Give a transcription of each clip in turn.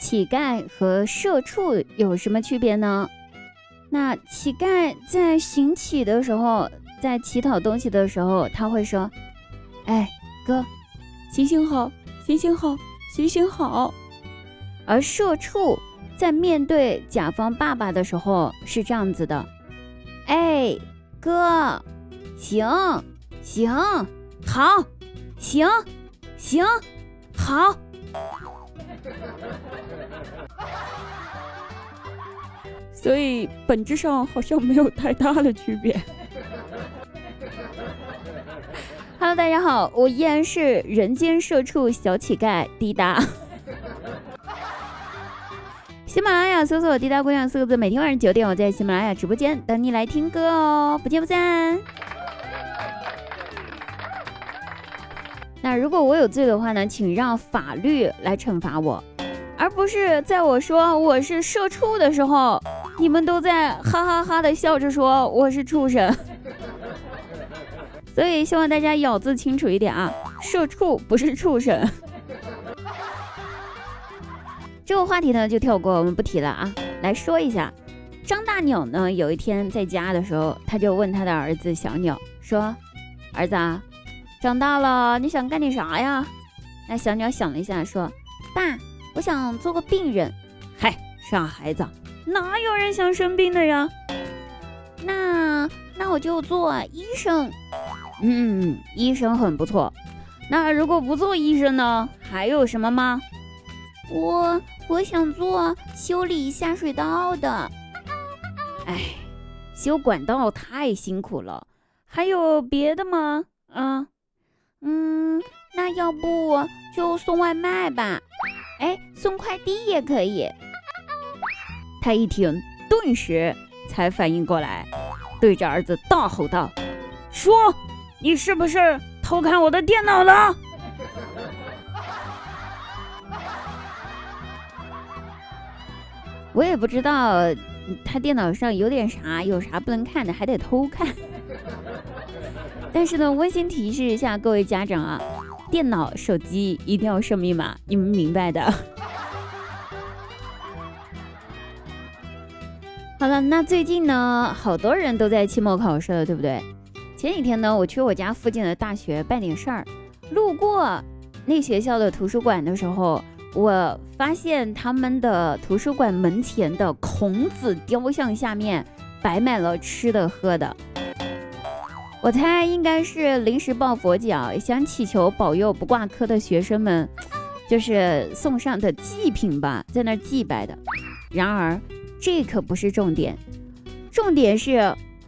乞丐和社畜有什么区别呢？那乞丐在行乞的时候，在乞讨东西的时候，他会说：“哎，哥，行行好，行行好，行行好。”而社畜在面对甲方爸爸的时候是这样子的：“哎，哥，行行好，行行好。”所以本质上好像没有太大的区别。Hello，大家好，我依然是人间社畜小乞丐滴答。喜马拉雅搜索“滴答姑娘”四个字，每天晚上九点我在喜马拉雅直播间等你来听歌哦，不见不散。那如果我有罪的话呢，请让法律来惩罚我，而不是在我说我是社畜的时候，你们都在哈哈哈的笑着说我是畜生。所以希望大家咬字清楚一点啊，社畜不是畜生。这个话题呢就跳过，我们不提了啊。来说一下，张大鸟呢有一天在家的时候，他就问他的儿子小鸟说：“儿子啊。”长大了你想干点啥呀？那小鸟想了一下，说：“爸，我想做个病人。”嗨，傻孩子，哪有人想生病的呀？那那我就做医生。嗯，医生很不错。那如果不做医生呢？还有什么吗？我我想做修理下水道的。哎，修管道太辛苦了。还有别的吗？啊？嗯，嗯那要不就送外卖吧？哎，送快递也可以。他一听，顿时才反应过来，对着儿子大吼道：“说，你是不是偷看我的电脑了？”我也不知道他电脑上有点啥，有啥不能看的，还得偷看。但是呢，温馨提示一下各位家长啊，电脑、手机一定要设密码，你们明白的。好了，那最近呢，好多人都在期末考试了，对不对？前几天呢，我去我家附近的大学办点事儿，路过那学校的图书馆的时候，我发现他们的图书馆门前的孔子雕像下面摆满了吃的喝的。我猜应该是临时抱佛脚，想祈求保佑不挂科的学生们，就是送上的祭品吧，在那儿祭拜的。然而，这可不是重点，重点是，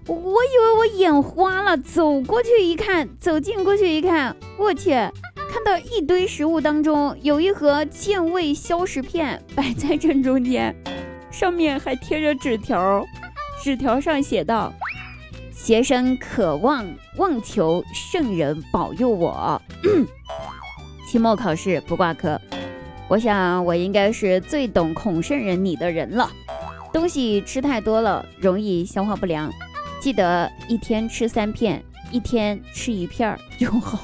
我以为我眼花了，走过去一看，走近过去一看，我去，看到一堆食物当中有一盒健胃消食片摆在正中间，上面还贴着纸条，纸条上写道。学生渴望望求圣人保佑我，期末考试不挂科。我想我应该是最懂孔圣人你的人了。东西吃太多了容易消化不良，记得一天吃三片，一天吃一片就好。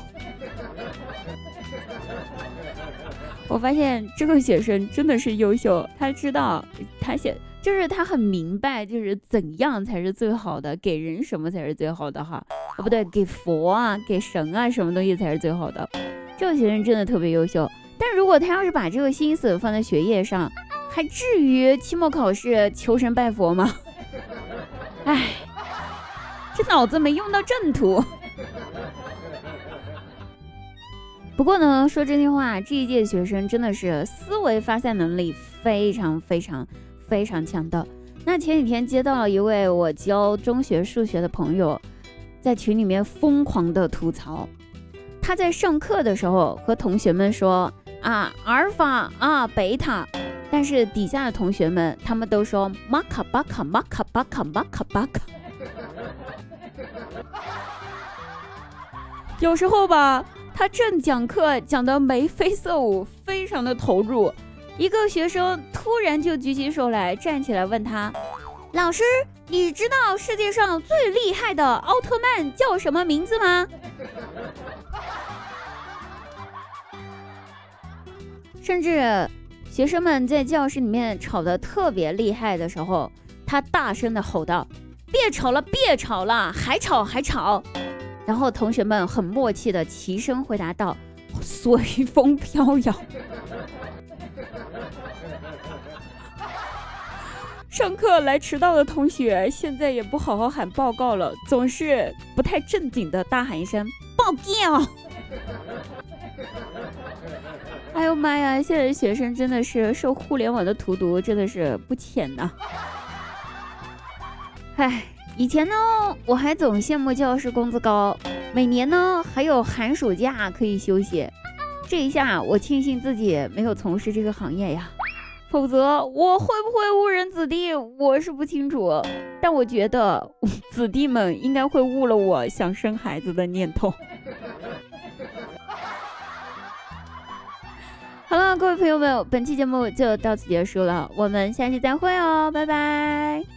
我发现这个学生真的是优秀，他知道他写。就是他很明白，就是怎样才是最好的，给人什么才是最好的哈？哦，不对，给佛啊，给神啊，什么东西才是最好的？这个学生真的特别优秀，但如果他要是把这个心思放在学业上，还至于期末考试求神拜佛吗？哎，这脑子没用到正途。不过呢，说真心话，这一届学生真的是思维发散能力非常非常。非常强的。那前几天接到了一位我教中学数学的朋友，在群里面疯狂的吐槽。他在上课的时候和同学们说啊，阿尔法啊，贝塔，但是底下的同学们他们都说马卡巴卡马卡巴卡马卡巴卡。有时候吧，他正讲课讲的眉飞色舞，非常的投入。一个学生突然就举起手来，站起来问他：“老师，你知道世界上最厉害的奥特曼叫什么名字吗？”甚至学生们在教室里面吵得特别厉害的时候，他大声的吼道：“别吵了，别吵了，还吵还吵！”然后同学们很默契的齐声回答道：“随风飘摇。”上课来迟到的同学，现在也不好好喊报告了，总是不太正经的大喊一声“报告”。哎呦妈呀！现在学生真的是受互联网的荼毒，真的是不浅呐。唉，以前呢，我还总羡慕教师工资高，每年呢还有寒暑假可以休息。这一下，我庆幸自己没有从事这个行业呀。否则我会不会误人子弟，我是不清楚。但我觉得子弟们应该会误了我想生孩子的念头。好了，各位朋友们，本期节目就到此结束了，我们下期再会哦，拜拜。